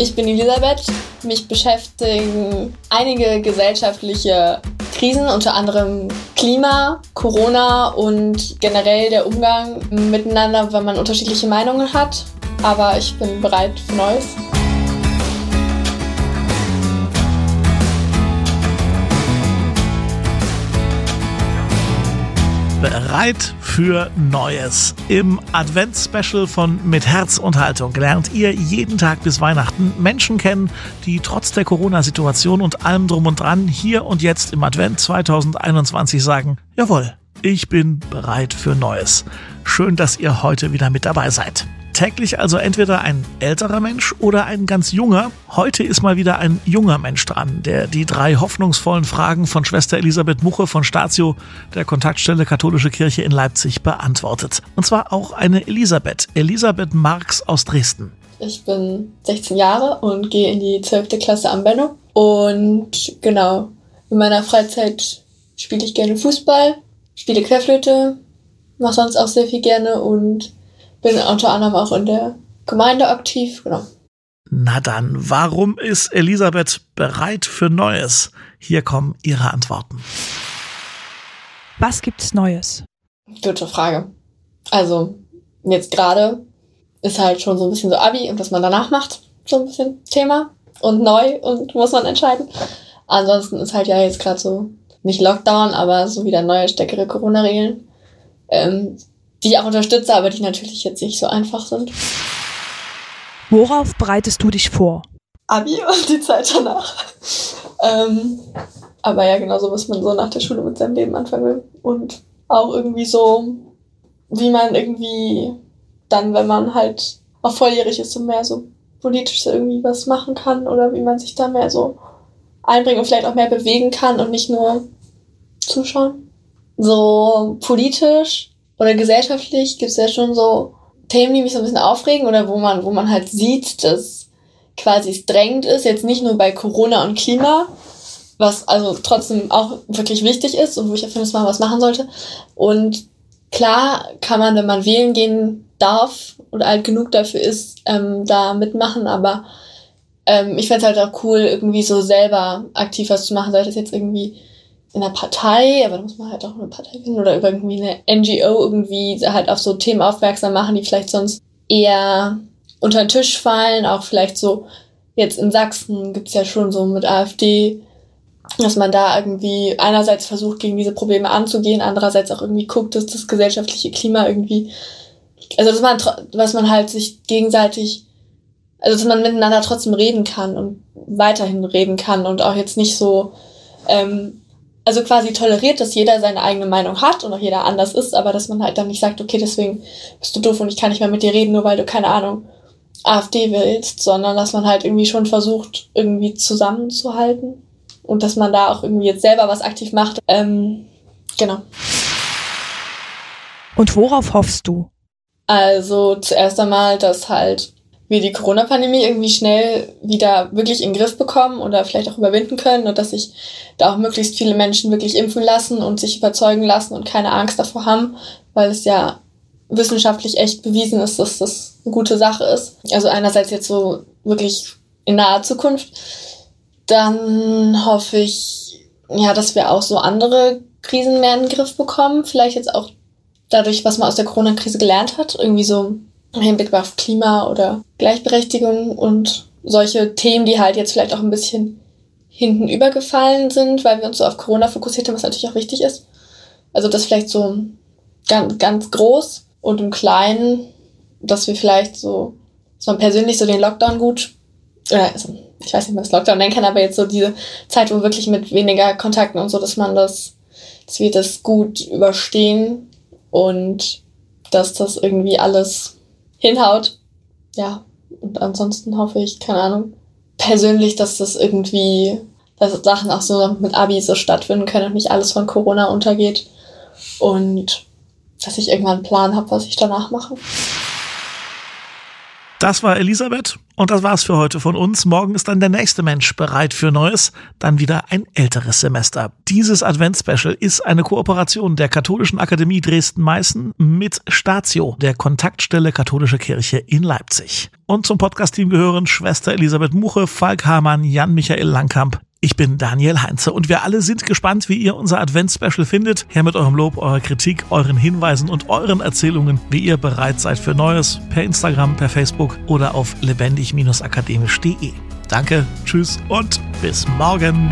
Ich bin Elisabeth. Mich beschäftigen einige gesellschaftliche Krisen, unter anderem Klima, Corona und generell der Umgang miteinander, wenn man unterschiedliche Meinungen hat. Aber ich bin bereit für Neues. Bereit für Neues. Im Advents-Special von Mit Herz und Haltung lernt ihr jeden Tag bis Weihnachten Menschen kennen, die trotz der Corona-Situation und allem drum und dran hier und jetzt im Advent 2021 sagen, jawohl, ich bin bereit für Neues. Schön, dass ihr heute wieder mit dabei seid. Täglich also entweder ein älterer Mensch oder ein ganz junger. Heute ist mal wieder ein junger Mensch dran, der die drei hoffnungsvollen Fragen von Schwester Elisabeth Muche von Statio, der Kontaktstelle Katholische Kirche in Leipzig, beantwortet. Und zwar auch eine Elisabeth, Elisabeth Marx aus Dresden. Ich bin 16 Jahre und gehe in die 12. Klasse am Benno. Und genau, in meiner Freizeit spiele ich gerne Fußball, spiele Querflöte, mache sonst auch sehr viel gerne und bin unter anderem auch in der Gemeinde aktiv, genau. Na dann, warum ist Elisabeth bereit für Neues? Hier kommen ihre Antworten. Was gibt's Neues? Gute Frage. Also, jetzt gerade ist halt schon so ein bisschen so Abi und was man danach macht, so ein bisschen Thema und neu und muss man entscheiden. Ansonsten ist halt ja jetzt gerade so nicht Lockdown, aber so wieder neue, stärkere Corona-Regeln. Ähm, die ich auch unterstütze, aber die natürlich jetzt nicht so einfach sind. Worauf bereitest du dich vor? Abi und die Zeit danach. ähm, aber ja, genau so, was man so nach der Schule mit seinem Leben anfangen will. Und auch irgendwie so, wie man irgendwie dann, wenn man halt auch volljährig ist, so mehr so politisch so irgendwie was machen kann oder wie man sich da mehr so einbringen und vielleicht auch mehr bewegen kann und nicht nur zuschauen. So politisch oder gesellschaftlich gibt es ja schon so Themen, die mich so ein bisschen aufregen oder wo man, wo man halt sieht, dass quasi es drängend ist, jetzt nicht nur bei Corona und Klima, was also trotzdem auch wirklich wichtig ist und wo ich finde, dass man was machen sollte. Und klar kann man, wenn man wählen gehen darf oder alt genug dafür ist, ähm, da mitmachen, aber ähm, ich fände es halt auch cool, irgendwie so selber aktiv was zu machen, sei das jetzt irgendwie in einer Partei, aber da muss man halt auch eine Partei finden oder irgendwie eine NGO irgendwie halt auf so Themen aufmerksam machen, die vielleicht sonst eher unter den Tisch fallen. Auch vielleicht so, jetzt in Sachsen gibt's ja schon so mit AfD, dass man da irgendwie einerseits versucht, gegen diese Probleme anzugehen, andererseits auch irgendwie guckt, dass das gesellschaftliche Klima irgendwie, also dass man, was man halt sich gegenseitig, also dass man miteinander trotzdem reden kann und weiterhin reden kann und auch jetzt nicht so, ähm, also quasi toleriert, dass jeder seine eigene Meinung hat und auch jeder anders ist, aber dass man halt dann nicht sagt, okay, deswegen bist du doof und ich kann nicht mehr mit dir reden, nur weil du keine Ahnung AfD willst, sondern dass man halt irgendwie schon versucht, irgendwie zusammenzuhalten und dass man da auch irgendwie jetzt selber was aktiv macht. Ähm, genau. Und worauf hoffst du? Also zuerst einmal, dass halt wir die Corona-Pandemie irgendwie schnell wieder wirklich in den Griff bekommen oder vielleicht auch überwinden können und dass sich da auch möglichst viele Menschen wirklich impfen lassen und sich überzeugen lassen und keine Angst davor haben, weil es ja wissenschaftlich echt bewiesen ist, dass das eine gute Sache ist. Also einerseits jetzt so wirklich in naher Zukunft. Dann hoffe ich, ja, dass wir auch so andere Krisen mehr in den Griff bekommen. Vielleicht jetzt auch dadurch, was man aus der Corona-Krise gelernt hat. Irgendwie so im Hinblick auf Klima oder Gleichberechtigung und solche Themen, die halt jetzt vielleicht auch ein bisschen hinten übergefallen sind, weil wir uns so auf Corona fokussiert haben, was natürlich auch wichtig ist. Also das vielleicht so ganz, ganz groß und im Kleinen, dass wir vielleicht so, dass man persönlich so den Lockdown gut, oder also, ich weiß nicht, man das Lockdown nennen kann, aber jetzt so diese Zeit, wo wirklich mit weniger Kontakten und so, dass man das, dass wir das gut überstehen und dass das irgendwie alles hinhaut. Ja, und ansonsten hoffe ich, keine Ahnung, persönlich, dass das irgendwie, dass Sachen auch so mit Abi so stattfinden können und nicht alles von Corona untergeht. Und dass ich irgendwann einen Plan habe, was ich danach mache. Das war Elisabeth und das war's für heute von uns. Morgen ist dann der nächste Mensch bereit für Neues, dann wieder ein älteres Semester. Dieses Adventsspecial ist eine Kooperation der Katholischen Akademie Dresden-Meißen mit Statio, der Kontaktstelle Katholische Kirche in Leipzig. Und zum Podcast-Team gehören Schwester Elisabeth Muche, Falk Hamann, Jan-Michael Langkamp, ich bin Daniel Heinze und wir alle sind gespannt, wie ihr unser Advents-Special findet. Her mit eurem Lob, eurer Kritik, euren Hinweisen und euren Erzählungen, wie ihr bereit seid für Neues per Instagram, per Facebook oder auf lebendig-akademisch.de. Danke, tschüss und bis morgen.